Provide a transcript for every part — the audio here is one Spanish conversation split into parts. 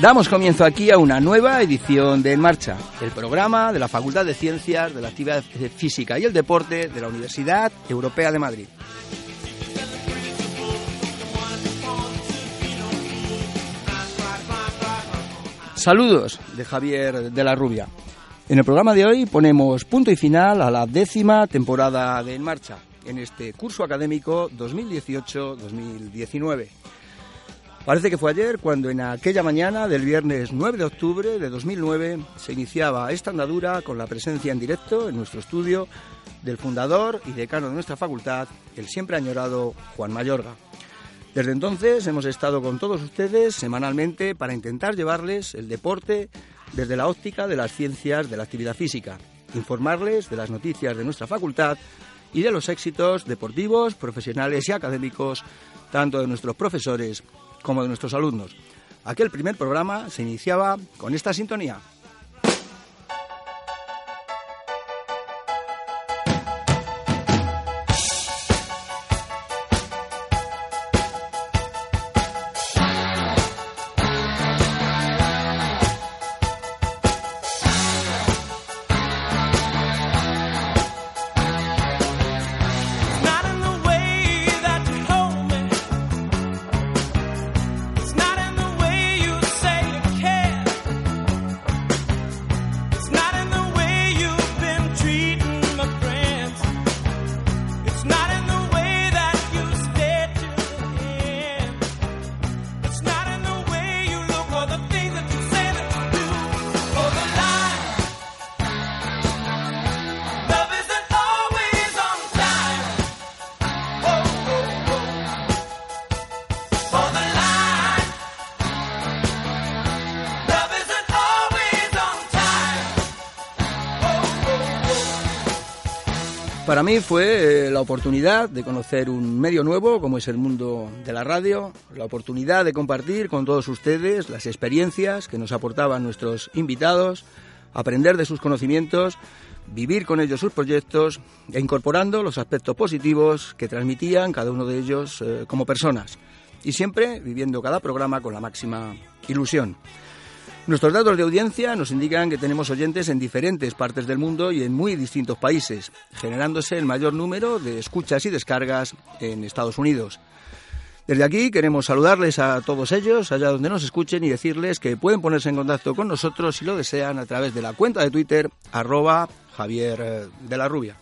Damos comienzo aquí a una nueva edición de En Marcha, el programa de la Facultad de Ciencias de la Actividad Física y el Deporte de la Universidad Europea de Madrid. Saludos de Javier de la Rubia. En el programa de hoy ponemos punto y final a la décima temporada de En Marcha, en este curso académico 2018-2019. Parece que fue ayer cuando en aquella mañana del viernes 9 de octubre de 2009 se iniciaba esta andadura con la presencia en directo en nuestro estudio del fundador y decano de nuestra facultad, el siempre añorado Juan Mayorga. Desde entonces hemos estado con todos ustedes semanalmente para intentar llevarles el deporte desde la óptica de las ciencias de la actividad física, informarles de las noticias de nuestra facultad y de los éxitos deportivos, profesionales y académicos, tanto de nuestros profesores como de nuestros alumnos. Aquel primer programa se iniciaba con esta sintonía. Para mí fue eh, la oportunidad de conocer un medio nuevo como es el mundo de la radio, la oportunidad de compartir con todos ustedes las experiencias que nos aportaban nuestros invitados, aprender de sus conocimientos, vivir con ellos sus proyectos e incorporando los aspectos positivos que transmitían cada uno de ellos eh, como personas y siempre viviendo cada programa con la máxima ilusión. Nuestros datos de audiencia nos indican que tenemos oyentes en diferentes partes del mundo y en muy distintos países, generándose el mayor número de escuchas y descargas en Estados Unidos. Desde aquí queremos saludarles a todos ellos, allá donde nos escuchen, y decirles que pueden ponerse en contacto con nosotros si lo desean a través de la cuenta de Twitter arroba Javier eh, de la Rubia.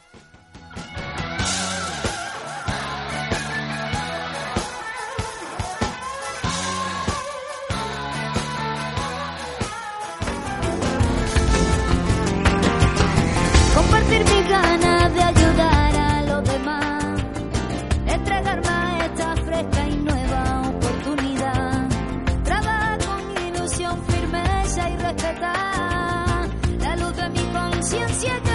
Ciencia que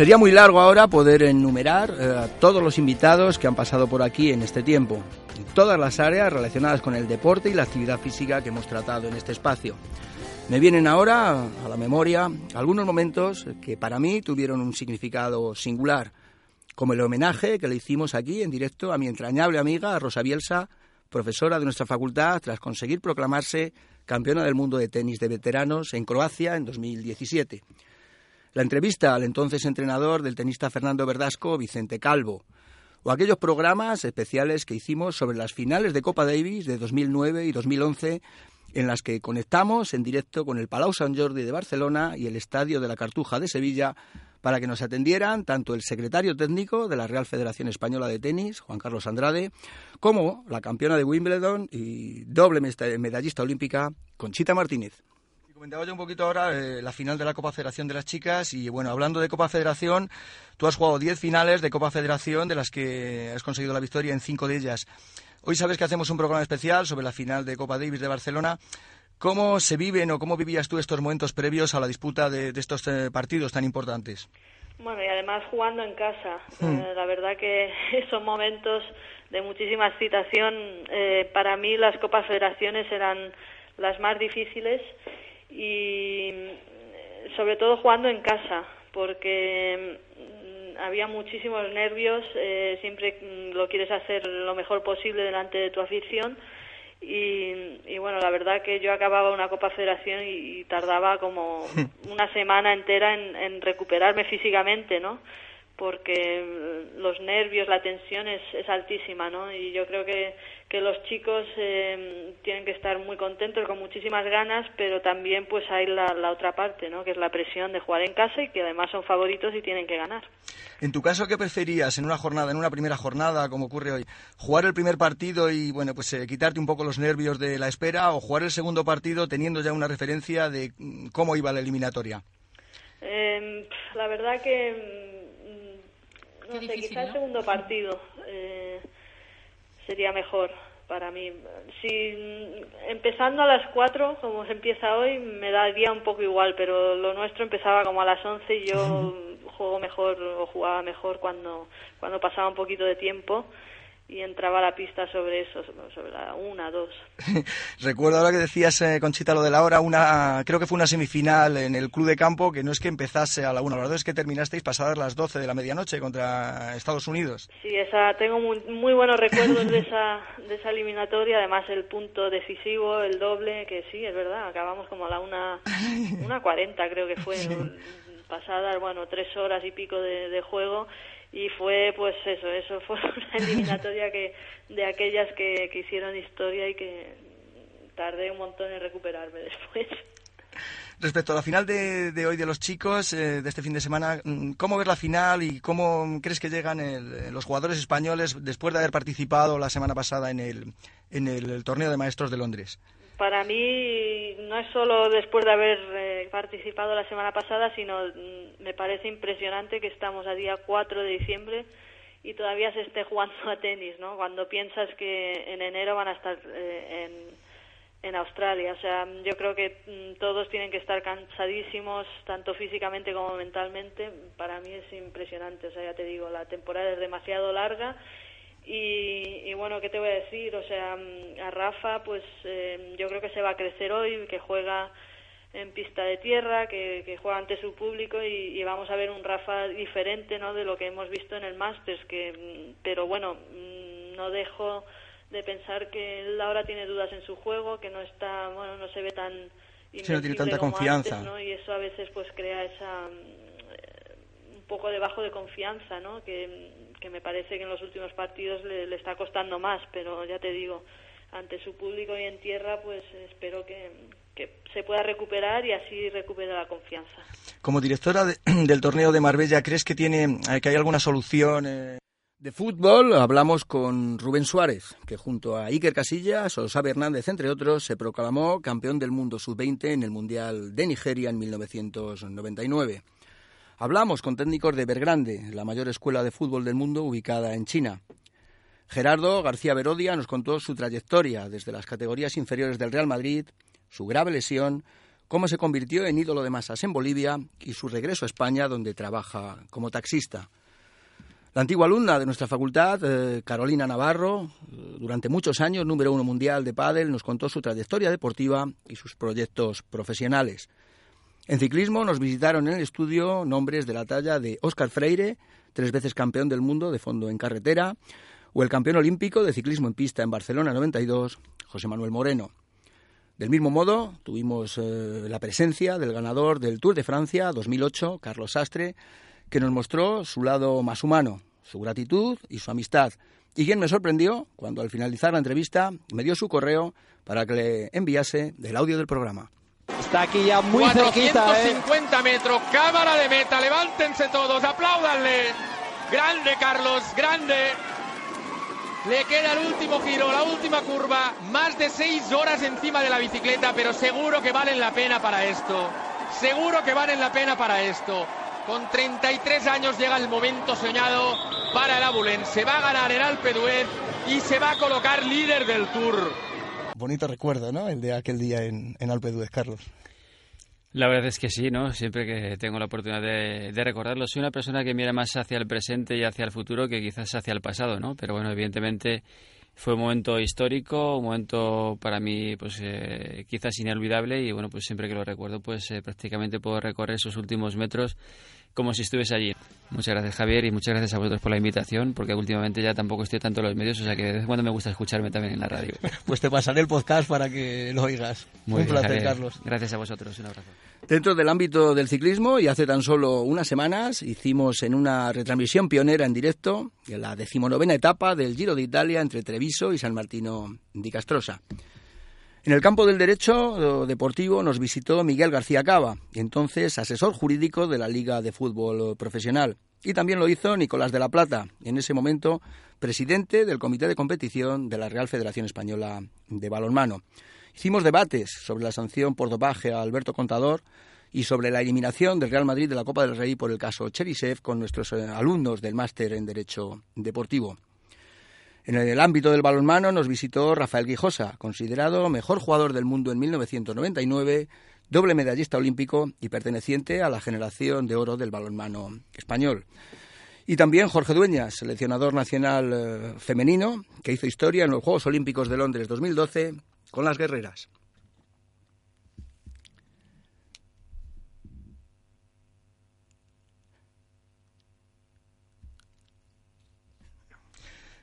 Sería muy largo ahora poder enumerar eh, a todos los invitados que han pasado por aquí en este tiempo, en todas las áreas relacionadas con el deporte y la actividad física que hemos tratado en este espacio. Me vienen ahora a la memoria algunos momentos que para mí tuvieron un significado singular, como el homenaje que le hicimos aquí en directo a mi entrañable amiga Rosa Bielsa, profesora de nuestra facultad, tras conseguir proclamarse campeona del mundo de tenis de veteranos en Croacia en 2017 la entrevista al entonces entrenador del tenista Fernando Verdasco, Vicente Calvo, o aquellos programas especiales que hicimos sobre las finales de Copa Davis de 2009 y 2011 en las que conectamos en directo con el Palau Sant Jordi de Barcelona y el Estadio de la Cartuja de Sevilla para que nos atendieran tanto el secretario técnico de la Real Federación Española de Tenis, Juan Carlos Andrade, como la campeona de Wimbledon y doble medallista olímpica, Conchita Martínez. Comentaba yo un poquito ahora eh, la final de la Copa Federación de las chicas y bueno, hablando de Copa Federación, tú has jugado 10 finales de Copa Federación de las que has conseguido la victoria en 5 de ellas. Hoy sabes que hacemos un programa especial sobre la final de Copa Davis de Barcelona. ¿Cómo se viven o cómo vivías tú estos momentos previos a la disputa de, estos eh, partidos tan importantes? Bueno, y además jugando en casa. Hmm. Eh, la verdad que esos momentos de muchísima excitación, para mí las Copas Federaciones eran las más difíciles y mm, sobre todo jugando en casa, porque mm, había muchísimos nervios, eh, siempre mm, lo quieres hacer lo mejor posible delante de tu afición y, bueno, la verdad que yo acababa una Copa Federación y, tardaba como una semana entera en, en recuperarme físicamente, ¿no? porque los nervios, la tensión es, es altísima, ¿no? Y yo creo que, que los chicos eh, tienen que estar muy contentos, con muchísimas ganas, pero también pues hay la, la, otra parte, ¿no? Que es la presión de jugar en casa y que además son favoritos y tienen que ganar. En tu caso, ¿qué preferías en una jornada, en una primera jornada, como ocurre hoy? ¿Jugar el primer partido y, bueno, pues eh, quitarte un poco los nervios de la espera o jugar el segundo partido teniendo ya una referencia de mm, cómo iba la eliminatoria? Eh, la verdad que no sé, quizá el segundo partido eh, sería mejor para mí. Si empezando a las 4, como se empieza hoy, me daría un poco igual, pero lo nuestro empezaba como a las 11 y yo juego mejor o jugaba mejor cuando, cuando pasaba un poquito de tiempo y entraba a la pista sobre eso, sobre la una, dos. Recuerdo ahora que decías, eh, Conchita, lo de la hora, una, creo que fue una semifinal en el Club de Campo, que no es que empezase a la una, la verdad es que terminasteis pasadas las doce de la medianoche contra Estados Unidos. Sí, esa, tengo muy, muy buenos recuerdos de esa, de esa eliminatoria, además el punto decisivo, el doble, que sí, es verdad, acabamos como a la una, una cuarenta creo que fue, pasadas, bueno, tres horas y pico de juego y fue pues eso eso fue una eliminatoria que de aquellas que, que hicieron historia y que tardé un montón en recuperarme después Respecto a la final de, hoy de los chicos, eh, de este fin de semana, mm, ¿cómo ves la final y cómo crees que llegan los jugadores españoles después de haber participado la semana pasada en el, en el, torneo de maestros de Londres? Para mí no es solo después de haber eh, participado la semana pasada, sino mm, me parece impresionante que estamos a día 4 de diciembre y todavía se esté jugando a tenis, ¿no? Cuando piensas que en enero van a estar eh, en en Australia. O sea, yo creo que mm, todos tienen que estar cansadísimos, tanto físicamente como mentalmente. Para mí es impresionante. O sea, ya te digo, la temporada es demasiado larga. Y, bueno, ¿qué te voy a decir? O sea, mm, a Rafa, pues eh, yo creo que se va a crecer hoy, que juega en pista de tierra, que, que juega ante su público y, vamos a ver un Rafa diferente, ¿no? De lo que hemos visto en el Masters, que, mm, pero bueno, no dejo de pensar que él ahora tiene dudas en su juego, que no está, bueno, no se ve tan sí, no tiene tanta confianza, ¿no? Y eso a veces pues crea esa mm, un poco de bajo de confianza, ¿no? Que, que me parece que en los últimos partidos le, le, está costando más, pero ya te digo, ante su público y en tierra, pues espero que, que se pueda recuperar y así recupere la confianza. Como directora del torneo de Marbella, ¿crees que tiene que hay alguna solución? Eh, de fútbol hablamos con Rubén Suárez, que junto a Iker Casillas o Hernández, entre otros, se proclamó campeón del mundo sub-20 en el Mundial de Nigeria en 1999. Hablamos con técnicos de Bergrande, la mayor escuela de fútbol del mundo ubicada en China. Gerardo García Verodia nos contó su trayectoria desde las categorías inferiores del Real Madrid, su grave lesión, cómo se convirtió en ídolo de masas en Bolivia y su regreso a España donde trabaja como taxista. La antigua alumna de nuestra facultad, eh, Carolina Navarro, eh, durante muchos años número uno mundial de pádel, nos contó su trayectoria deportiva y sus proyectos profesionales. En ciclismo nos visitaron en el estudio nombres de la talla de Óscar Freire, tres veces campeón del mundo de fondo en carretera, o el campeón olímpico de ciclismo en pista en Barcelona 92, José Manuel Moreno. Del mismo modo, tuvimos eh, la presencia del ganador del Tour de Francia 2008, Carlos Sastre, que nos mostró su lado más humano, su gratitud y su amistad. Y quien me sorprendió cuando al finalizar la entrevista me dio su correo para que le enviase el audio del programa. Está aquí ya muy 450 ¿eh? metros, cámara de meta, levántense todos, apláudanle. Grande Carlos, grande. Le queda el último giro, la última curva, más de seis horas encima de la bicicleta, pero seguro que valen la pena para esto. Seguro que valen la pena para esto. Con 33 años llega el momento soñado para el Abulen. Se va a ganar el Alpe d'Huez y se va a colocar líder del Tour. Bonito recuerdo, ¿no? El de aquel día en, en Alpe d'Huez, Carlos. La verdad es que sí, ¿no? Siempre que tengo la oportunidad de, de, recordarlo. Soy una persona que mira más hacia el presente y hacia el futuro que quizás hacia el pasado, ¿no? Pero bueno, evidentemente fue un momento histórico, un momento para mí pues eh, quizás inolvidable y bueno, pues siempre que lo recuerdo pues eh, prácticamente puedo recorrer esos últimos metros como si estuviese allí. Muchas gracias Javier y muchas gracias a vosotros por la invitación, porque últimamente ya tampoco estoy tanto en los medios, o sea que de vez en cuando me gusta escucharme también en la radio. pues te pasaré el podcast para que lo oigas. Muy un placer, Carlos. Gracias a vosotros, un abrazo. Dentro del ámbito del ciclismo, y hace tan solo unas semanas, hicimos en una retransmisión pionera en directo la decimonovena etapa del Giro de Italia entre Treviso y San Martino di Castrosa. En el campo del derecho deportivo nos visitó Miguel García Cava, entonces asesor jurídico de la Liga de Fútbol Profesional. Y también lo hizo Nicolás de la Plata, en ese momento presidente del Comité de Competición de la Real Federación Española de Balonmano. Hicimos debates sobre la sanción por dopaje a Alberto Contador y sobre la eliminación del Real Madrid de la Copa del Rey por el caso Cherisev con nuestros eh, alumnos del máster en Derecho Deportivo. En el ámbito del balonmano nos visitó Rafael Guijosa, considerado mejor jugador del mundo en 1999, doble medallista olímpico y perteneciente a la generación de oro del balonmano español. Y también Jorge Dueñas, seleccionador nacional eh, femenino, que hizo historia en los Juegos Olímpicos de Londres 2012 con las guerreras.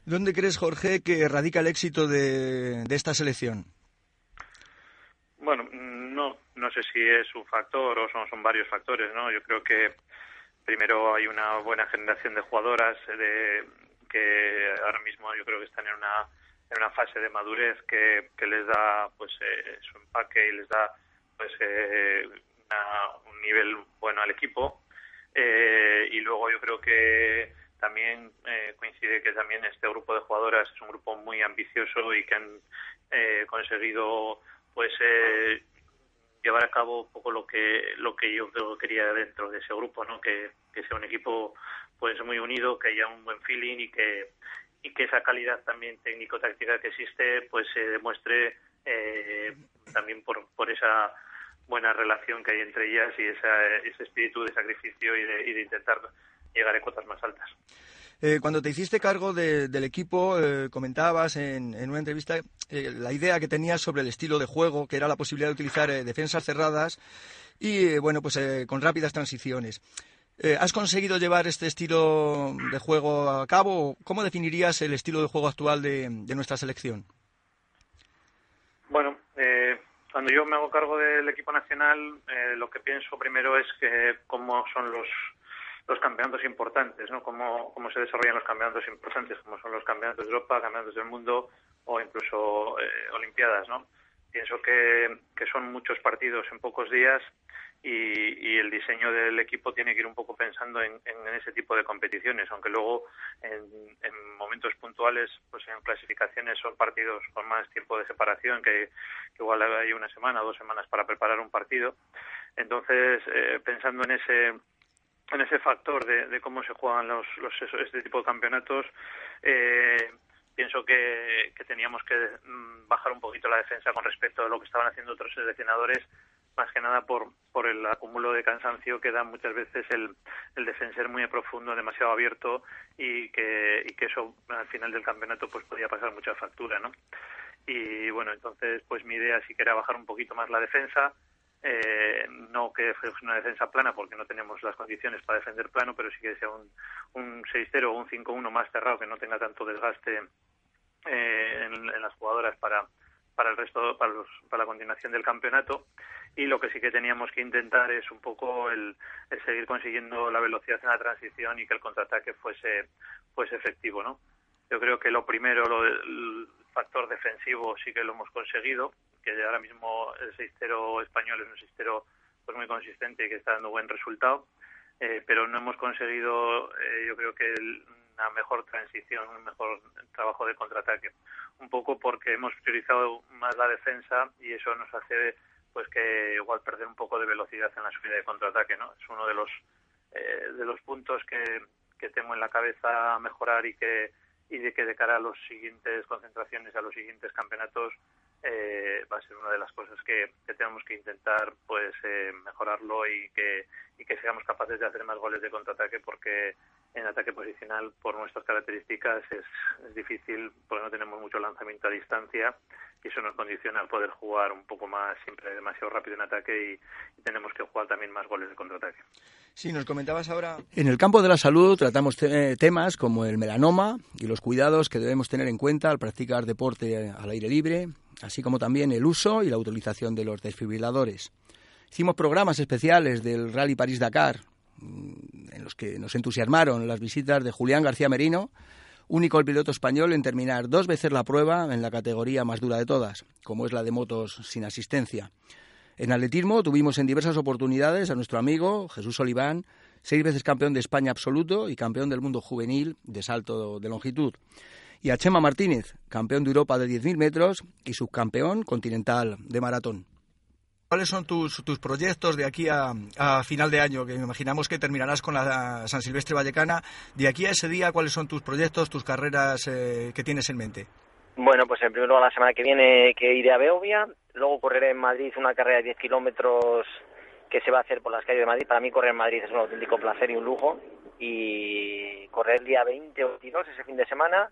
¿Dónde crees, Jorge, que radica el éxito de, esta selección? Bueno, no, no sé si es un factor o son, son varios factores, ¿no? Yo creo que primero hay una buena generación de jugadoras de, que ahora mismo yo creo que están en una en una fase de madurez que, que les da pues eh, su empaque y les da pues eh, un nivel bueno al equipo. Eh, y luego yo creo que también eh, coincide que también este grupo de jugadoras es un grupo muy ambicioso y que han eh, conseguido pues eh, llevar a cabo un poco lo que lo que yo quería dentro de ese grupo no que, que sea un equipo pues muy unido que haya un buen feeling y que y que esa calidad también técnico-táctica que existe pues se demuestre eh, también por, por esa buena relación que hay entre ellas y esa, ese espíritu de sacrificio y de intentar llegar a cotas más altas. Eh, cuando te hiciste cargo de, del equipo, eh, comentabas en, en, una entrevista eh, la idea que tenías sobre el estilo de juego, que era la posibilidad de utilizar eh, defensas cerradas y, eh, bueno, pues con rápidas transiciones. ¿Has conseguido llevar este estilo de juego a cabo? ¿Cómo definirías el estilo de juego actual de, de nuestra selección? Bueno, cuando yo me hago cargo del equipo nacional, lo que pienso primero es que cómo son los los campeonatos importantes, ¿no? Cómo, cómo se desarrollan los campeonatos importantes, como son los campeonatos de Europa, campeonatos del mundo o incluso eh, Olimpiadas, ¿no? Pienso que, que son muchos partidos en pocos días y, y, el diseño del equipo tiene que ir un poco pensando en, en ese tipo de competiciones, aunque luego en, en, momentos puntuales, pues en clasificaciones son partidos con más tiempo de separación, que, igual hay una semana o dos semanas para preparar un partido. Entonces, eh, pensando en ese en ese factor de, de cómo se juegan los, los, este tipo de campeonatos, eh, pienso que, que teníamos que mm, bajar un poquito la defensa con respecto a lo que estaban haciendo otros seleccionadores, más que nada por, por el acúmulo de cansancio que da muchas veces el, el defensor muy profundo, demasiado abierto y que, y que eso al final del campeonato pues podía pasar mucha factura, ¿no? Y bueno, entonces pues mi idea sí que era bajar un poquito más la defensa, eh, no que fuese una defensa plana porque no tenemos las condiciones para defender plano, pero sí que sea un, un 6-0 o un 5-1 más cerrado que no tenga tanto desgaste eh, en, en, las jugadoras para para el resto para, los, para la continuación del campeonato. Y lo que sí que teníamos que intentar es un poco el, el seguir consiguiendo la velocidad en la transición y que el contraataque fuese fuese efectivo no yo creo que lo primero lo el factor defensivo sí que lo hemos conseguido que ahora mismo el 6-0 español es un 6-0 pues muy consistente y que está dando buen resultado, eh, pero no hemos conseguido, eh, yo creo que una mejor transición, un mejor trabajo de contraataque. Un poco porque hemos priorizado más la defensa y eso nos hace pues que igual perder un poco de velocidad en la subida de contraataque, ¿no? Es uno de los eh, de los puntos que, que tengo en la cabeza a mejorar y que y de que de cara a las siguientes concentraciones, a los siguientes campeonatos, eh, va a ser una de las cosas que, que tenemos que intentar pues eh, mejorarlo y que, y que seamos capaces de hacer más goles de contraataque porque en ataque posicional por nuestras características es, es difícil porque no tenemos mucho lanzamiento a distancia y eso nos condiciona al poder jugar un poco más siempre demasiado rápido en ataque y, y tenemos que jugar también más goles de contraataque. Sí, nos comentabas ahora. En el campo de la salud tratamos te temas como el melanoma y los cuidados que debemos tener en cuenta al practicar deporte al aire libre, así como también el uso y la utilización de los desfibriladores. Hicimos programas especiales del Rally París-Dakar, mm, en los que nos entusiasmaron las visitas de Julián García Merino, único piloto español en terminar dos veces la prueba en la categoría más dura de todas, como es la de motos sin asistencia. En atletismo tuvimos en diversas oportunidades a nuestro amigo Jesús Oliván, seis veces campeón de España absoluto y campeón del mundo juvenil de salto de longitud y a Chema Martínez, campeón de Europa de 10.000 metros y subcampeón continental de maratón. ¿Cuáles son tus, tus proyectos de aquí a, a, final de año? Que imaginamos que terminarás con la San Silvestre Vallecana. De aquí a ese día, ¿cuáles son tus proyectos, tus carreras eh, que tienes en mente? Bueno, pues en primer lugar la semana que viene que iré a Beovia, luego correré en Madrid una carrera de 10 kilómetros que se va a hacer por las calles de Madrid. Para mí correr en Madrid es un auténtico placer y un lujo. Y correr el día 20 o 22 ese fin de semana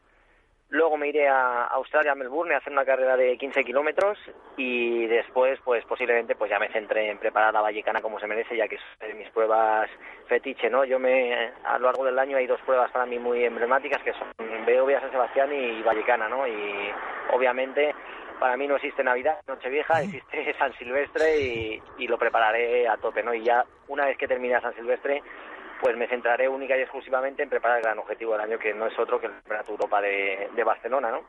Luego me iré a Australia, a Melbourne, a hacer una carrera de 15 kilómetros y después, pues posiblemente, pues ya me centré en preparar la Vallecana como se merece, ya que es mis pruebas fetiche, ¿no? Yo me, a lo largo del año hay dos pruebas para mí muy emblemáticas, que son Beovia, San Sebastián y Vallecana, ¿no? Y obviamente para mí no existe Navidad, Nochevieja, existe San Silvestre y, y lo prepararé a tope, ¿no? Y ya una vez que termine San Silvestre, pues me centraré única y exclusivamente en preparar el gran objetivo del año, que no es otro que el Campeonato Europa de, de Barcelona, ¿no?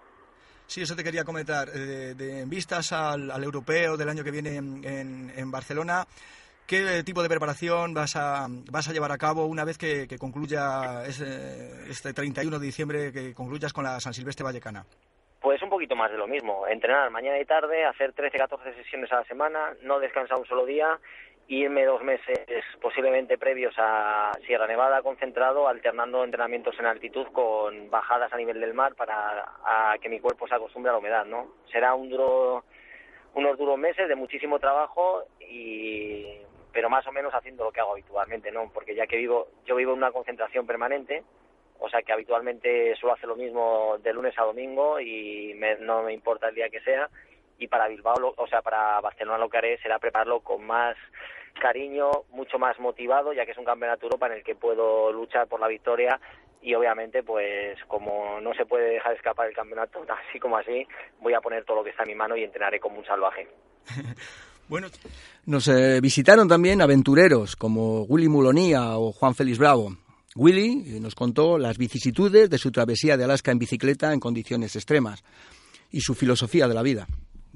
Sí, eso te quería comentar. Eh, de, de, en vistas al, al, europeo del año que viene en, en, en, Barcelona, ¿Qué tipo de preparación vas a, vas a llevar a cabo una vez que, concluya este, este 31 de diciembre, que concluyas con la San Silvestre Vallecana? Pues un poquito más de lo mismo, entrenar mañana y tarde, hacer 13, 14 sesiones a la semana, no descansar un solo día irme dos meses posiblemente previos a Sierra Nevada concentrado, alternando entrenamientos en altitud con bajadas a nivel del mar para que mi cuerpo se acostumbre a la humedad, ¿no? Será un duro, unos duros meses de muchísimo trabajo y pero más o menos haciendo lo que hago habitualmente, ¿no? Porque ya que vivo, yo vivo en una concentración permanente, o sea que habitualmente suelo hacer lo mismo de lunes a domingo y no me importa el día que sea y para Bilbao, o sea, para Barcelona lo que haré será prepararlo con más cariño, mucho más motivado, ya que es un campeonato Europa en el que puedo luchar por la victoria y obviamente pues como no se puede dejar escapar el campeonato así como así, voy a poner todo lo que está en mi mano y entrenaré como un salvaje. bueno, nos eh, visitaron también aventureros como Willy Mulonía o Juan Félix Bravo. Willy eh, nos contó las vicisitudes de su travesía de Alaska en bicicleta en condiciones extremas y su filosofía de la vida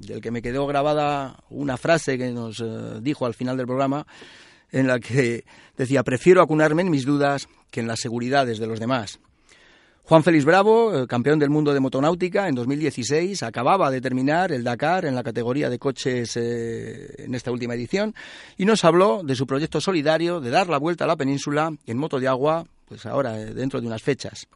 del que me quedó grabada una frase que nos eh, dijo al final del programa, en la que decía, prefiero acunarme en mis dudas que en las seguridades de los demás. Juan Félix Bravo, eh, campeón del mundo de motonáutica en 2016, acababa de terminar el Dakar en la categoría de coches eh, en esta última edición y nos habló de su proyecto solidario de dar la vuelta a la península en moto de agua, pues ahora dentro de unas fechas.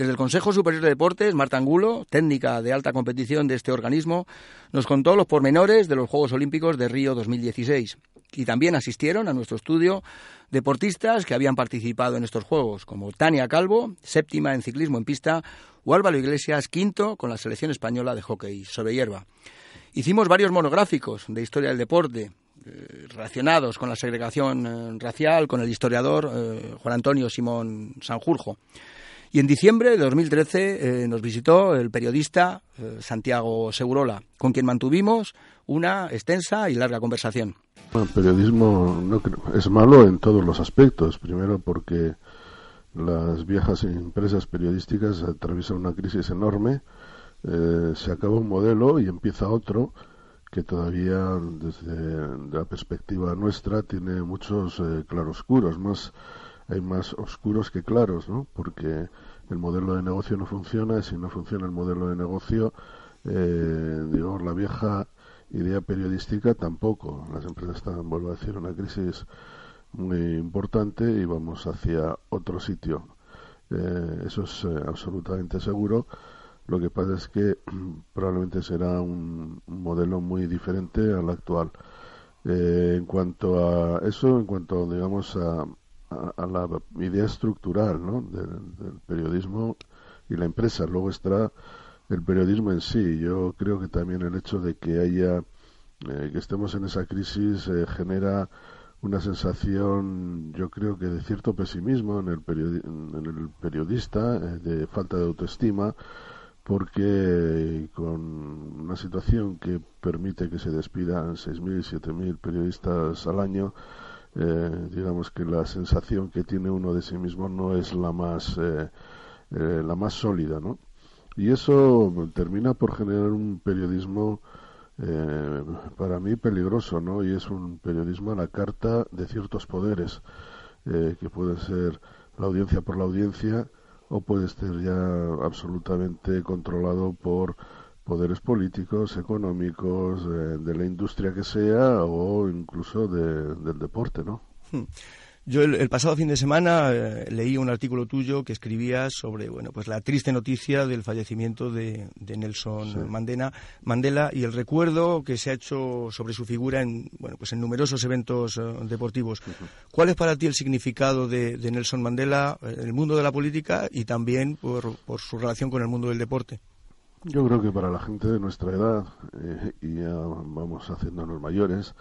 Desde el Consejo Superior de Deportes, Marta Angulo, técnica de alta competición de este organismo, nos contó los pormenores de los Juegos Olímpicos de Río 2016. Y también asistieron a nuestro estudio deportistas que habían participado en estos Juegos, como Tania Calvo, séptima en ciclismo en pista, o Álvaro Iglesias, quinto con la selección española de hockey sobre hierba. Hicimos varios monográficos de historia del deporte, eh, relacionados con la segregación eh, racial, con el historiador eh, Juan Antonio Simón Sanjurjo. Y en diciembre de 2013 eh, nos visitó el periodista eh, Santiago Segurola, con quien mantuvimos una extensa y larga conversación. el periodismo no, es malo en todos los aspectos. Primero porque las viejas empresas periodísticas atraviesan una crisis enorme, eh, se acaba un modelo y empieza otro que todavía desde la perspectiva nuestra tiene muchos claroscuros, más hay más oscuros que claros, ¿no? Porque el modelo de negocio no funciona y si no funciona el modelo de negocio, eh, digamos, la vieja idea periodística tampoco. Las empresas están, vuelvo a decir, una crisis muy importante y vamos hacia otro sitio. Eh, eso es eh, absolutamente seguro. Lo que pasa es que probablemente será un, modelo muy diferente al actual. en cuanto a eso, en cuanto, digamos, a, a, la idea estructural ¿no? del, periodismo y la empresa. Luego está el periodismo en sí. Yo creo que también el hecho de que haya eh, que estemos en esa crisis eh, genera una sensación, yo creo que de cierto pesimismo en el, en el periodista, eh, de falta de autoestima, porque con una situación que permite que se despidan 6.000, 7.000 periodistas al año, eh, digamos que la sensación que tiene uno de sí mismo no es la más eh, eh, la más sólida no y eso termina por generar un periodismo para mí peligroso no y es un periodismo a la carta de ciertos poderes que puede ser la audiencia por la audiencia o puede estar ya absolutamente controlado por poderes políticos, económicos, de la industria que sea o incluso del deporte, ¿no? Hmm. Yo el, pasado fin de semana eh, leí un artículo tuyo que escribías sobre bueno pues la triste noticia del fallecimiento de, Nelson Mandela, Mandela y el recuerdo que se ha hecho sobre su figura en bueno pues en numerosos eventos eh, deportivos. ¿Cuál es para ti el significado de, Nelson Mandela en el mundo de la política y también por su relación con el mundo del deporte? Yo creo que para la gente de nuestra edad, eh, y ya vamos haciéndonos mayores,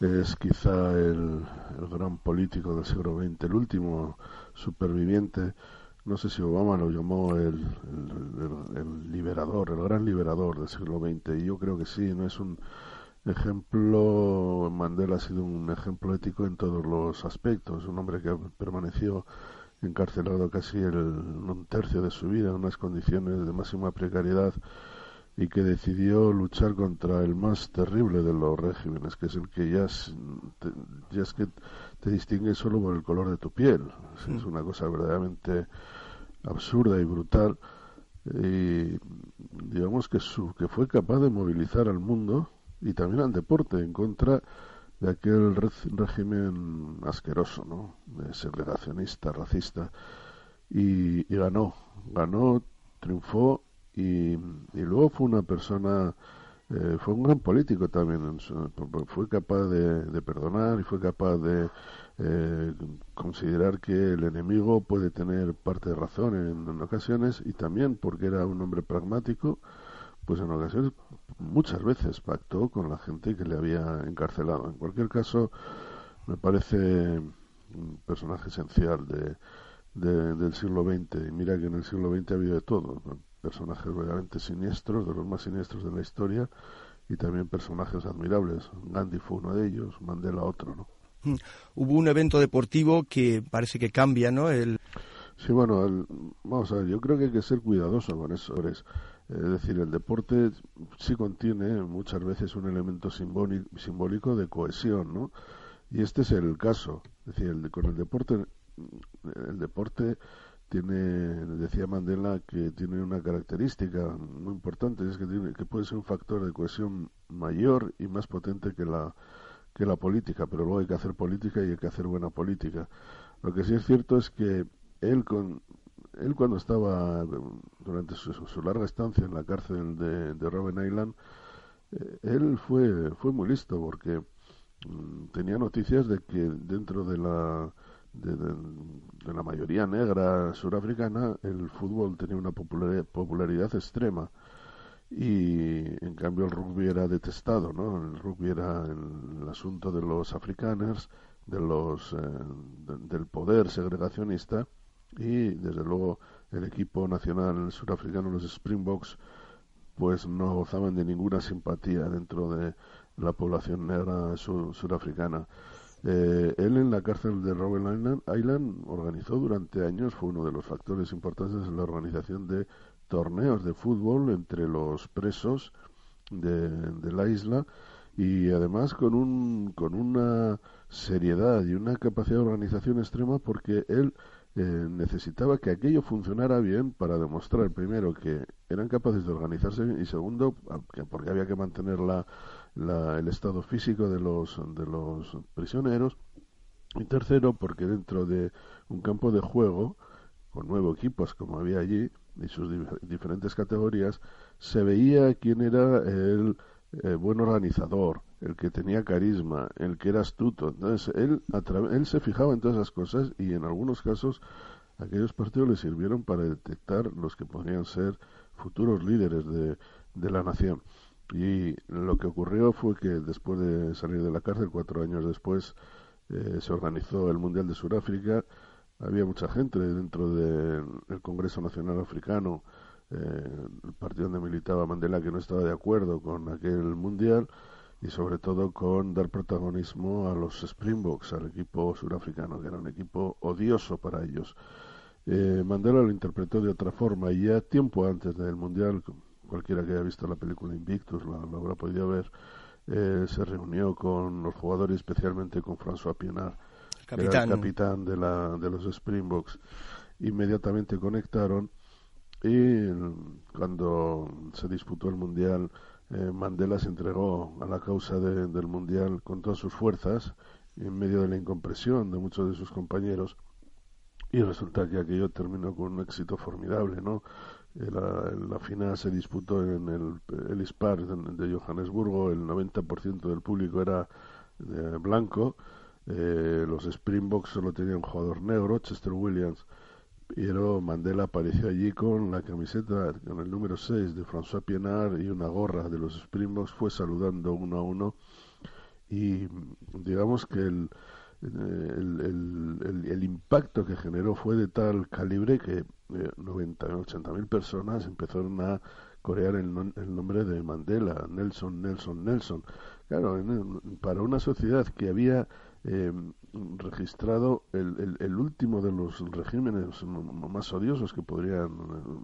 es quizá el, gran político del siglo XX, el último superviviente. No sé si Obama lo llamó el, el, liberador, el gran liberador del siglo XX. Y yo creo que sí, no es un ejemplo. Mandela ha sido un ejemplo ético en todos los aspectos. Un hombre que permaneció encarcelado casi el, un tercio de su vida en unas condiciones de máxima precariedad y que decidió luchar contra el más terrible de los regímenes, que es el que ya es, ya es que te distingue solo por el color de tu piel. Es, una cosa verdaderamente absurda y brutal. Y digamos que, su, que fue capaz de movilizar al mundo y también al deporte en contra de aquel régimen asqueroso, ¿no? segregacionista, racista, y, ganó, ganó, triunfó y, luego fue una persona, eh, fue un gran político también, fue capaz de, perdonar y fue capaz de eh, considerar que el enemigo puede tener parte de razón en ocasiones y también porque era un hombre pragmático, pues en ocasiones, muchas veces pactó con la gente que le había encarcelado. En cualquier caso, me parece un personaje esencial de, del siglo XX. Y mira que en el siglo XX ha habido de todo. Personajes verdaderamente siniestros, de los más siniestros de la historia, y también personajes admirables. Gandhi fue uno de ellos, Mandela otro, ¿no? Mm. Hubo un evento deportivo que parece que cambia, ¿no? El... Sí, bueno, vamos a ver, yo creo que hay que ser cuidadoso con eso. Es decir, el deporte sí contiene muchas veces un elemento simbólico de cohesión, ¿no? Y este es el caso. Es decir, con el deporte, el deporte tiene, decía Mandela, que tiene una característica muy importante, es que, tiene, que puede ser un factor de cohesión mayor y más potente que la, que la política, pero luego hay que hacer política y hay que hacer buena política. Lo que sí es cierto es que él con, él cuando estaba, durante su, larga estancia en la cárcel de, de Robben Island, eh, él fue, fue muy listo porque mm, tenía noticias de que dentro de la, de, la mayoría negra surafricana el fútbol tenía una popularidad, extrema y en cambio el rugby era detestado, ¿no? El rugby era el, asunto de los africaners, de los, eh, del poder segregacionista y desde luego el equipo nacional surafricano, los Springboks, pues no gozaban de ninguna simpatía dentro de la población negra surafricana. Eh, él en la cárcel de Robben Island, organizó durante años, fue uno de los factores importantes en la organización de torneos de fútbol entre los presos de, de la isla y además con, un, con una seriedad y una capacidad de organización extrema porque él eh, necesitaba que aquello funcionara bien para demostrar primero que eran capaces de organizarse y segundo porque había que mantener la, el estado físico de los de los prisioneros y tercero porque dentro de un campo de juego con nueve equipos como había allí y sus diferentes categorías se veía quién era el eh, buen organizador, el que tenía carisma, el que era astuto. Entonces, él, él se fijaba en todas esas cosas y en algunos casos aquellos partidos le sirvieron para detectar los que podrían ser futuros líderes de, la nación. Y lo que ocurrió fue que después de salir de la cárcel, cuatro años después, eh, se organizó el Mundial de Sudáfrica. Había mucha gente dentro del Congreso Nacional Africano eh, el partido donde militaba Mandela que no estaba de acuerdo con aquel mundial y sobre todo con dar protagonismo a los Springboks, al equipo surafricano, que era un equipo odioso para ellos. Eh, Mandela lo interpretó de otra forma y ya tiempo antes del mundial, cualquiera que haya visto la película Invictus lo, habrá podido ver, eh, se reunió con los jugadores, especialmente con François Pienaar, que era el capitán de, la, de los Springboks. Inmediatamente conectaron y cuando se disputó el Mundial, eh, Mandela se entregó a la causa del Mundial con todas sus fuerzas, en medio de la incompresión de muchos de sus compañeros, y resulta que aquello terminó con un éxito formidable, ¿no? Eh, la, final se disputó en el Ellis Park de, Johannesburgo, el 90% del público era eh, blanco, los Springboks solo tenían un jugador negro, Chester Williams, pero Mandela apareció allí con la camiseta, con el número 6 de François Pienaar y una gorra de los Springboks, fue saludando uno a uno. Y digamos que el, el, el, impacto que generó fue de tal calibre que 90, eh, 80 mil personas empezaron a corear el, nombre de Mandela, Nelson, Nelson, Nelson. Claro, para una sociedad que había eh, registrado el, el, último de los regímenes más odiosos que podrían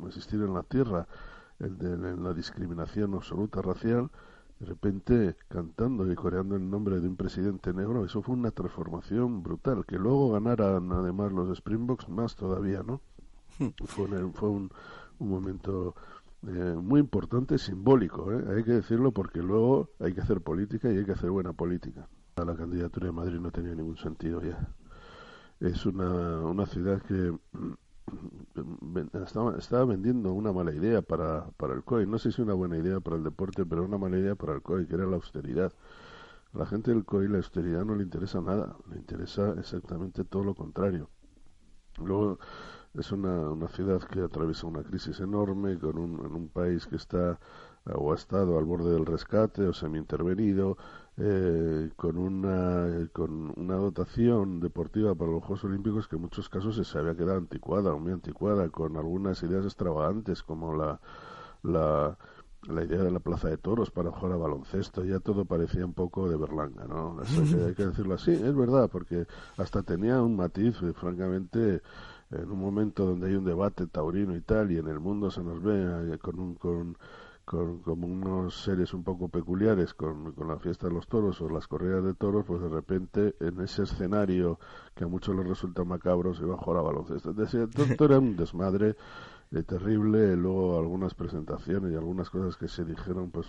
existir en la Tierra, el de la discriminación absoluta racial, de repente cantando y coreando el nombre de un presidente negro, eso fue una transformación brutal. Que luego ganaran además los Springboks, más todavía, ¿no? Hmm. fue, fue un, un momento eh, muy importante, simbólico, ¿eh? hay que decirlo porque luego hay que hacer política y hay que hacer buena política. La candidatura de Madrid no tenía ningún sentido ya. Es una, una ciudad que estaba, estaba, vendiendo una mala idea para, para el COI. No sé si una buena idea para el deporte, pero una mala idea para el COI, que era la austeridad. A la gente del COI la austeridad no le interesa nada, le interesa exactamente todo lo contrario. Luego es una, una ciudad que atraviesa una crisis enorme, con un, en un país que está o ha estado al borde del rescate o semi-intervenido, eh, con, una, con una dotación deportiva para los Juegos Olímpicos que en muchos casos se había quedado anticuada, muy anticuada, con algunas ideas extravagantes como la, la, la idea de la plaza de toros para jugar a baloncesto, ya todo parecía un poco de berlanga, ¿no? hay que decirlo así, es verdad, porque hasta tenía un matiz, eh, francamente, en un momento donde hay un debate taurino y tal, y en el mundo se nos ve eh, con, un, con, con, como unos seres un poco peculiares con, con, la fiesta de los toros o las corridas de toros, pues de repente en ese escenario que a muchos les resulta macabro se iba a jugar a baloncesto. Todo era un desmadre eh, terrible, luego algunas presentaciones y algunas cosas que se dijeron pues,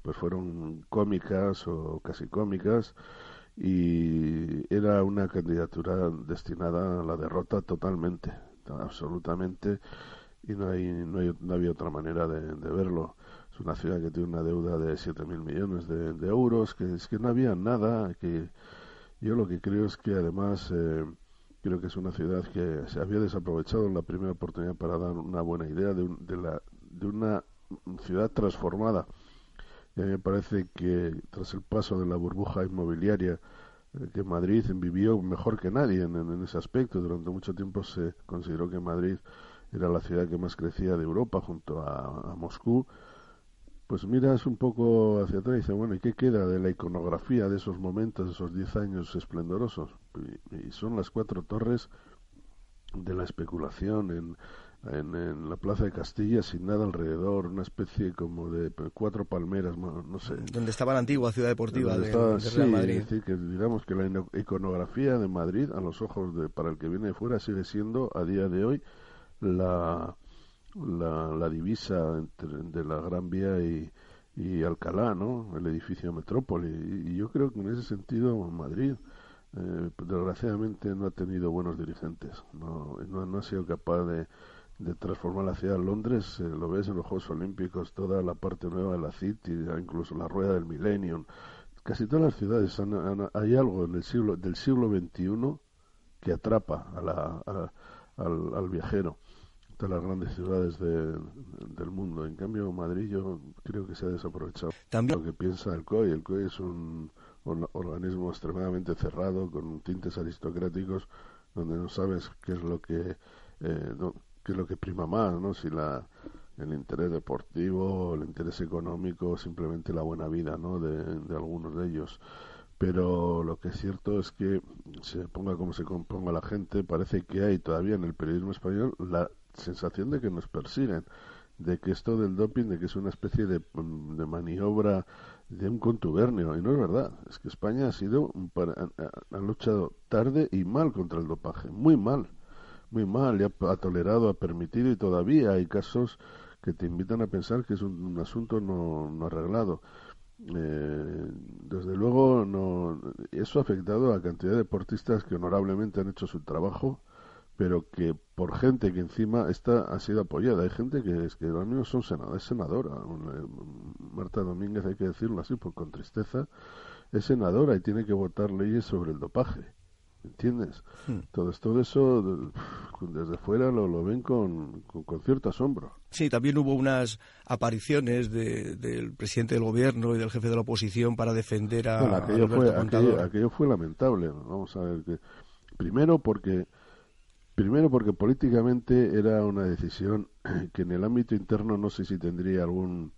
pues fueron cómicas o casi cómicas y era una candidatura destinada a la derrota totalmente, absolutamente, y no, hay, no, hay, no había otra manera de, verlo. Es una ciudad que tiene una deuda de 7.000 millones de, euros, que es que no había nada, que yo lo que creo es que además eh, creo que es una ciudad que se había desaprovechado en la primera oportunidad para dar una buena idea de, de, la, de una ciudad transformada y a mí me parece que tras el paso de la burbuja inmobiliaria eh, que Madrid vivió mejor que nadie en, ese aspecto. Durante mucho tiempo se consideró que Madrid era la ciudad que más crecía de Europa junto a, Moscú. Pues miras un poco hacia atrás y dices, bueno, ¿y qué queda de la iconografía de esos momentos, de esos diez años esplendorosos? y son las cuatro torres de la especulación en en, la Plaza de Castilla sin nada alrededor, una especie como de cuatro palmeras, no sé. Donde estaba la antigua ciudad deportiva de, Real Madrid. que digamos que la iconografía de Madrid, a los ojos de para el que viene de fuera, sigue siendo a día de hoy la, la, divisa entre, de la Gran Vía y, y Alcalá, ¿no? El edificio Metrópoli. Y, yo creo que en ese sentido Madrid eh, desgraciadamente no ha tenido buenos dirigentes, no, no, no ha sido capaz de de transformar la ciudad de Londres, eh, lo ves en los Juegos Olímpicos, toda la parte nueva de la City, incluso la rueda del Millennium. Casi todas las ciudades hay algo en el siglo, del siglo XXI que atrapa a la, al, viajero. Todas las grandes ciudades del mundo. En cambio, Madrid yo creo que se ha desaprovechado. También lo que piensa el COI. El COI es un, organismo extremadamente cerrado, con tintes aristocráticos, donde no sabes qué es lo que... Eh, qué es lo que prima más, ¿no? Si la, el interés deportivo, el interés económico, simplemente la buena vida, ¿no? De, algunos de ellos. Pero lo que es cierto es que, se ponga como se componga la gente, parece que hay todavía en el periodismo español la sensación de que nos persiguen, de que esto del doping, de que es una especie de, de maniobra de un contubernio, y no es verdad, es que España ha sido, ha luchado tarde y mal contra el dopaje, muy mal, muy mal, ya ha tolerado, ha permitido y todavía hay casos que te invitan a pensar que es un, asunto no, no arreglado. Eh, desde luego, no, eso ha afectado a cantidad de deportistas que honorablemente han hecho su trabajo, pero que por gente que encima está, ha sido apoyada. Hay gente que es que los míos son senadores, es senadora. Eh, Marta Domínguez, hay que decirlo así, por, con tristeza, es senadora y tiene que votar leyes sobre el dopaje. ¿Entiendes? Hmm. Entonces, todo eso desde fuera lo, lo ven con, con, cierto asombro. Sí, también hubo unas apariciones del presidente del gobierno y del jefe de la oposición para defender a. aquello, fue, aquello, fue lamentable. Vamos a ver que. Primero porque. Primero porque políticamente era una decisión que en el ámbito interno no sé si tendría algún.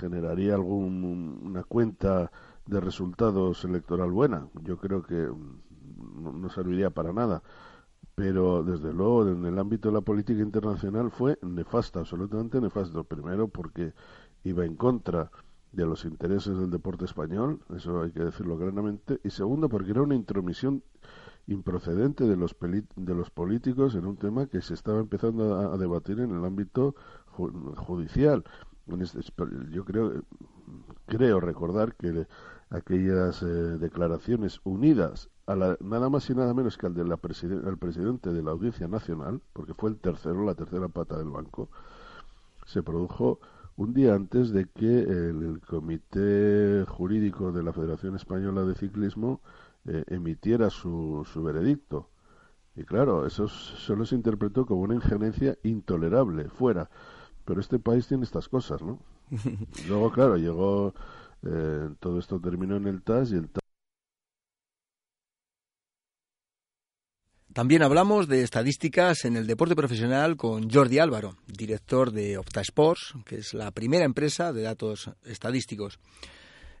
generaría alguna cuenta de resultados electoral buena. Yo creo que mm, no, serviría para nada. pero desde luego en el ámbito de la política internacional fue nefasta, absolutamente nefasto. Primero porque iba en contra de los intereses del deporte español, eso hay que decirlo claramente, y segundo porque era una intromisión improcedente de los, de los políticos en un tema que se estaba empezando a, debatir en el ámbito judicial. Este, yo creo, creo recordar que aquellas eh, declaraciones unidas a la, nada más y nada menos que al, de la al presidente de la Audiencia Nacional, porque fue el tercero, la tercera pata del banco, se produjo un día antes de que el, Comité Jurídico de la Federación Española de Ciclismo eh, emitiera su, su veredicto. Y claro, eso solo se interpretó como una injerencia intolerable, fuera. Pero este país tiene estas cosas, ¿no? Luego, claro, llegó, eh, todo esto terminó en el TAS y el TAS También hablamos de estadísticas en el deporte profesional con Jordi Álvaro, director de OptaSports, que es la primera empresa de datos estadísticos.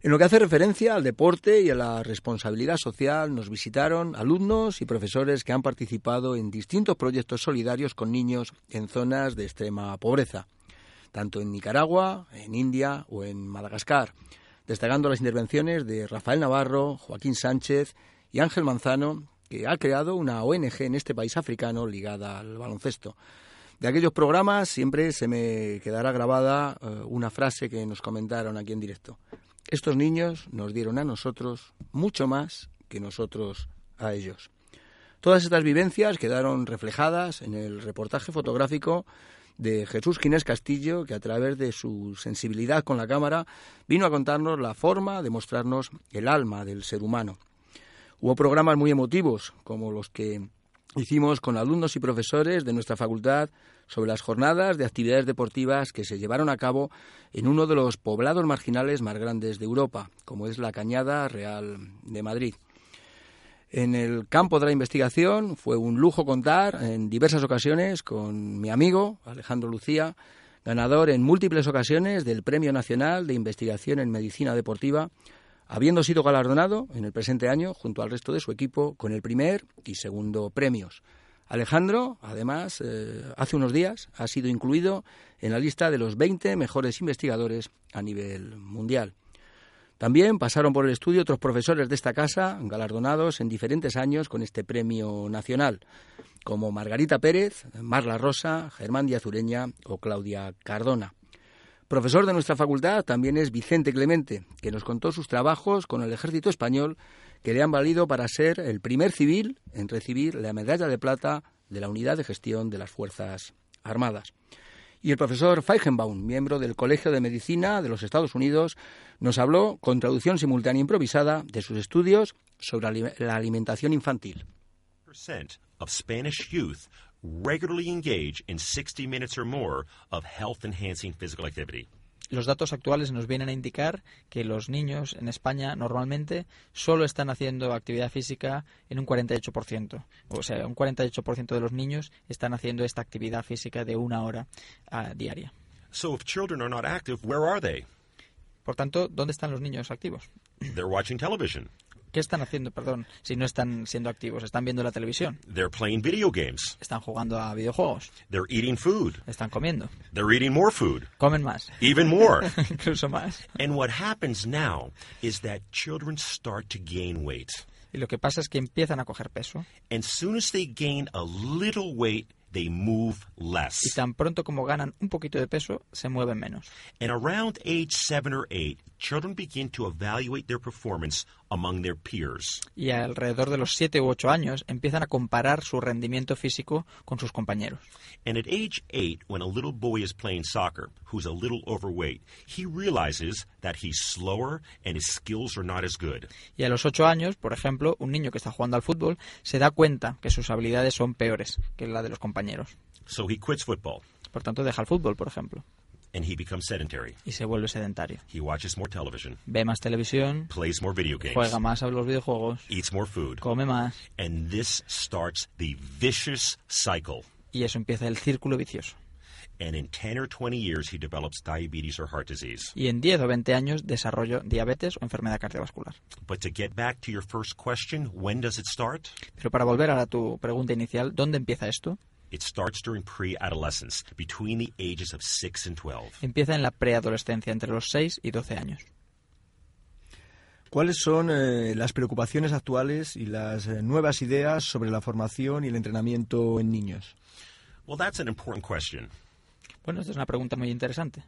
En lo que hace referencia al deporte y a la responsabilidad social, nos visitaron alumnos y profesores que han participado en distintos proyectos solidarios con niños en zonas de extrema pobreza, tanto en Nicaragua, en India o en Madagascar, destacando las intervenciones de Rafael Navarro, Joaquín Sánchez y Ángel Manzano, que ha creado una ONG en este país africano ligada al baloncesto. De aquellos programas siempre se me quedará grabada eh, una frase que nos comentaron aquí en directo. Estos niños nos dieron a nosotros mucho más que nosotros a ellos. Todas estas vivencias quedaron reflejadas en el reportaje fotográfico de Jesús Ginés Castillo, que a través de su sensibilidad con la cámara vino a contarnos la forma de mostrarnos el alma del ser humano. Hubo programas muy emotivos, como los que hicimos con alumnos y profesores de nuestra facultad sobre las jornadas de actividades deportivas que se llevaron a cabo en uno de los poblados marginales más grandes de Europa, como es la Cañada Real de Madrid. En el campo de la investigación fue un lujo contar en diversas ocasiones con mi amigo Alejandro Lucía, ganador en múltiples ocasiones del Premio Nacional de Investigación en Medicina Deportiva habiendo sido galardonado en el presente año junto al resto de su equipo con el primer y segundo premios. Alejandro, además, eh, hace unos días ha sido incluido en la lista de los 20 mejores investigadores a nivel mundial. También pasaron por el estudio otros profesores de esta casa, galardonados en diferentes años con este premio nacional, como Margarita Pérez, Marla Rosa, Germán Díaz Ureña o Claudia Cardona. Profesor de nuestra facultad también es Vicente Clemente, que nos contó sus trabajos con el ejército español que le han valido para ser el primer civil en recibir la medalla de plata de la Unidad de Gestión de las Fuerzas Armadas. Y el profesor Feigenbaum, miembro del Colegio de Medicina de los Estados Unidos, nos habló con traducción simultánea improvisada de sus estudios sobre la alimentación infantil. Regularly engage in 60 minutes or more of health enhancing physical activity. Los datos actuales nos vienen a indicar que los niños en España normalmente solo están haciendo actividad física en un 48%. O sea, un 48% de los niños están haciendo esta actividad física de una hora uh, diaria. So if children are not active, where are they? Por tanto, ¿dónde están los niños activos? They're watching television. ¿Qué están haciendo, perdón, si no están siendo activos? ¿Están viendo la televisión? They're playing video games. Están jugando a videojuegos. They're eating food. Están comiendo. They're eating more food. Comen más. Even more. Incluso más. And what happens now is that children start to gain weight. Y lo que pasa es que empiezan a coger peso. And soon as they gain a little weight, they move less. Y tan pronto como ganan un poquito de peso, se mueven menos. And around age seven or eight, children begin to evaluate their performance among their peers. Y alrededor de los siete u ocho años empiezan a comparar su rendimiento físico con sus compañeros. And at age eight, when a little boy is playing soccer, who's a little overweight, he realizes that he's slower and his skills are not as good. Y a los ocho años, por ejemplo, un niño que está jugando al fútbol se da cuenta que sus habilidades son peores que la de los compañeros. So he quits football. Por tanto, deja el fútbol, por ejemplo. And he becomes sedentary. Y se vuelve sedentario. He watches more television. Ve más televisión. Plays more video games. Juega más a los videojuegos. Eats more food. Come más. And this starts the vicious cycle. Y eso empieza el círculo vicioso. and in 10 or 20 years he develops diabetes or heart disease. Y en 10 o 20 años desarrollo diabetes o enfermedad cardiovascular. But to get back to your first question, when does it start? Pero para volver a tu pregunta inicial, ¿dónde empieza esto? It starts during pre-adolescence, between the ages of 6 and 12. Empieza en la preadolescencia, entre los 6 y 12 años. ¿Cuáles son eh, las preocupaciones actuales y las eh, nuevas ideas sobre la formación y el entrenamiento en niños? Well, that's an important question. Bueno, esta es una pregunta muy interesante.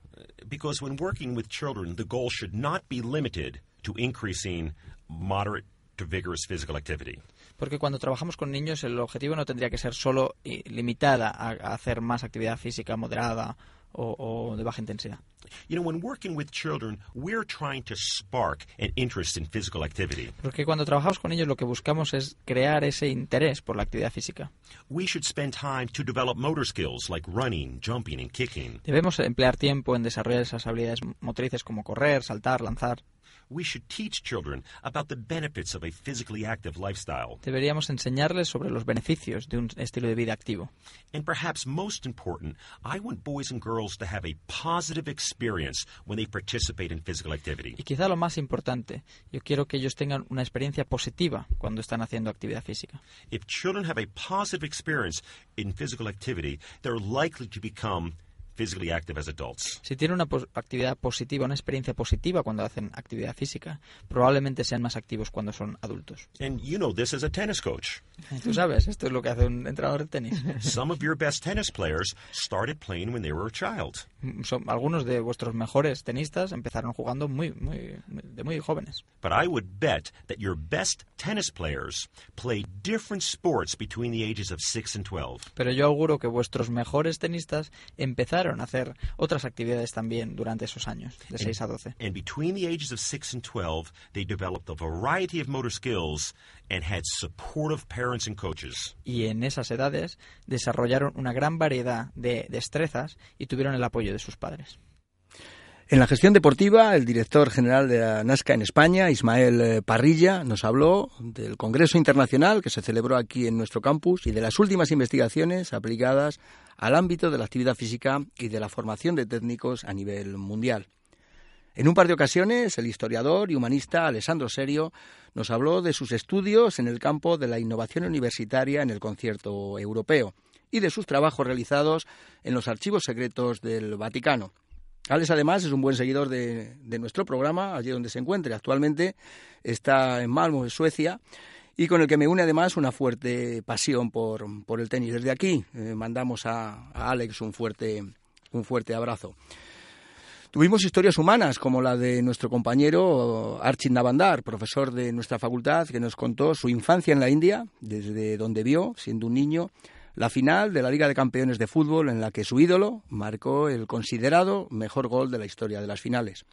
Because when working with children, the goal should not be limited to increasing moderate to vigorous physical activity. Porque cuando trabajamos con niños, el objetivo no tendría que ser solo y limitada a, a hacer más actividad física moderada o, o de baja intensidad. You know, when working with children, we're trying to spark an interest in physical activity. Porque cuando trabajamos con ellos lo que buscamos es crear ese interés por la actividad física. We should spend time to develop motor skills like running, jumping, and kicking. Debemos emplear tiempo en desarrollar esas habilidades motrices como correr, saltar, lanzar. We should teach children about the benefits of a physically active lifestyle. Deberíamos enseñarles sobre los beneficios de un estilo de vida activo. And perhaps most important, I want boys and girls to have a positive experience when they participate in physical activity. Y quizá lo más importante, yo quiero que ellos tengan una experiencia positiva cuando están haciendo actividad física. If children have a positive experience in physical activity, they're likely to become physically active as adults. Si tienen una pos actividad positiva, una experiencia positiva cuando hacen actividad física, probablemente sean más activos cuando son adultos. And you know this as a tennis coach. Tú sabes, esto es lo que hace un entrenador de tenis. Some of your best tennis players started playing when they were a child. Son, algunos de vuestros mejores tenistas empezaron jugando muy, muy, de muy jóvenes. But I would bet that your best tennis players played different sports between the ages of 6 and 12. Pero yo auguro que vuestros mejores tenistas empezaron a hacer otras actividades también durante esos años, de 6 a 12. And between the ages of 6 and 12, they developed a variety of motor skills and had supportive parents and coaches. Y en esas edades desarrollaron una gran variedad de destrezas y tuvieron el apoyo de sus padres. En la gestión deportiva, el director general de la NASCA en España, Ismael eh, Parrilla, nos habló del Congreso Internacional que se celebró aquí en nuestro campus y de las últimas investigaciones aplicadas al ámbito de la actividad física y de la formación de técnicos a nivel mundial. En un par de ocasiones, el historiador y humanista Alessandro Serio nos habló de sus estudios en el campo de la innovación universitaria en el concierto europeo y de sus trabajos realizados en los archivos secretos del Vaticano. Alex, además, es un buen seguidor de, de, nuestro programa, allí donde se encuentre. Actualmente está en Malmo, en Suecia, y con el que me une además una fuerte pasión por, por el tenis. Desde aquí eh, mandamos a, Alex un fuerte, un fuerte abrazo. Tuvimos historias humanas, como la de nuestro compañero Archit Navandar, profesor de nuestra facultad, que nos contó su infancia en la India, desde donde vio, siendo un niño, la final de la Liga de Campeones de Fútbol en la que su ídolo marcó el considerado mejor gol de la historia de las finales.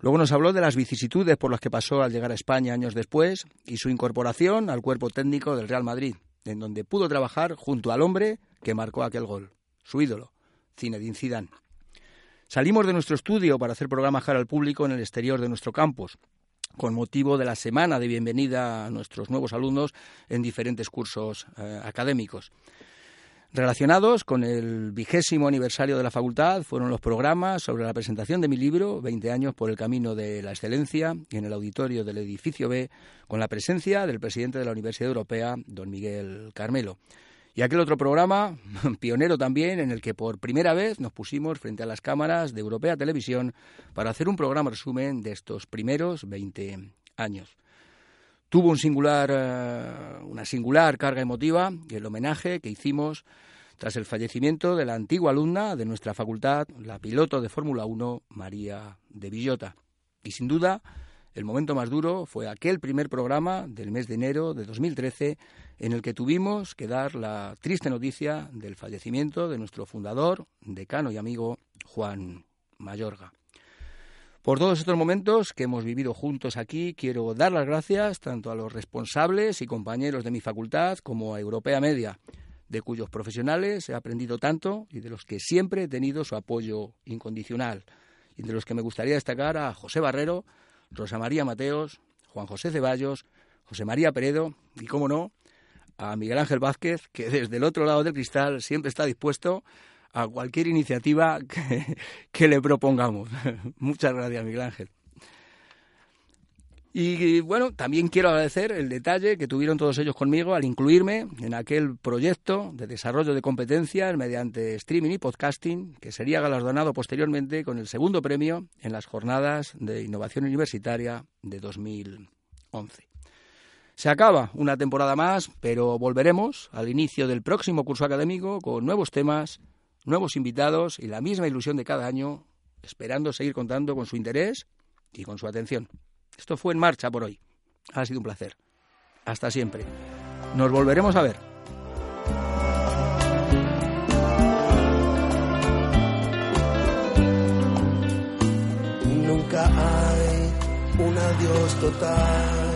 Luego nos habló de las vicisitudes por las que pasó al llegar a España años después y su incorporación al cuerpo técnico del Real Madrid, en donde pudo trabajar junto al hombre que marcó aquel gol, su ídolo, Zinedine Zidane. Salimos de nuestro estudio para hacer programa al público en el exterior de nuestro campus, con motivo de la semana de bienvenida a nuestros nuevos alumnos en diferentes cursos eh, académicos. Relacionados con el vigésimo aniversario de la facultad fueron los programas sobre la presentación de mi libro, 20 años por el camino de la excelencia, en el auditorio del edificio B, con la presencia del presidente de la Universidad Europea, don Miguel Carmelo. Y aquel otro programa, pionero también, en el que por primera vez nos pusimos frente a las cámaras de Europea Televisión para hacer un programa resumen de estos primeros 20 años. Tuvo un singular, uh, una singular carga emotiva el homenaje que hicimos tras el fallecimiento de la antigua alumna de nuestra facultad, la piloto de Fórmula 1, María de Villota. Y sin duda, el momento más duro fue aquel primer programa del mes de enero de 2013 en el que tuvimos que dar la triste noticia del fallecimiento de nuestro fundador, decano y amigo Juan Mayorga. Por todos estos momentos que hemos vivido juntos aquí, quiero dar las gracias tanto a los responsables y compañeros de mi facultad como a Europea Media, de cuyos profesionales he aprendido tanto y de los que siempre he tenido su apoyo incondicional, y de los que me gustaría destacar a José Barrero, Rosa María Mateos, Juan José Ceballos, José María Peredo y, cómo no, a Miguel Ángel Vázquez, que desde el otro lado del cristal siempre está dispuesto a cualquier iniciativa que, le propongamos. Muchas gracias, Miguel Ángel. Y bueno, también quiero agradecer el detalle que tuvieron todos ellos conmigo al incluirme en aquel proyecto de desarrollo de competencias mediante streaming y podcasting que sería galardonado posteriormente con el segundo premio en las jornadas de innovación universitaria de 2011. Se acaba una temporada más, pero volveremos al inicio del próximo curso académico con nuevos temas, nuevos invitados y la misma ilusión de cada año, esperando seguir contando con su interés y con su atención. Esto fue en marcha por hoy. Ha sido un placer. Hasta siempre. Nos volveremos a ver. Nunca hay un adiós total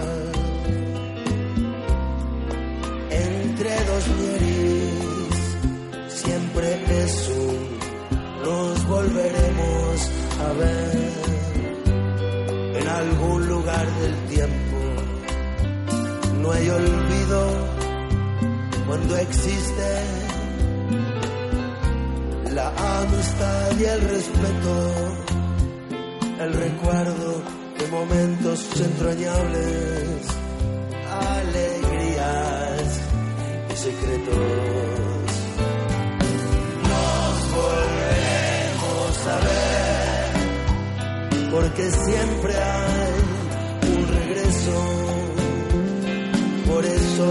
Siempre es nos volveremos a ver en algún lugar del tiempo. No hay olvido cuando existe la amistad y el respeto, el recuerdo de momentos entrañables, y secretos. Nos volveremos a ver porque siempre hay un regreso. Por eso,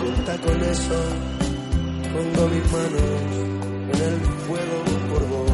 cuenta con eso, pongo mi mano en el fuego por vos.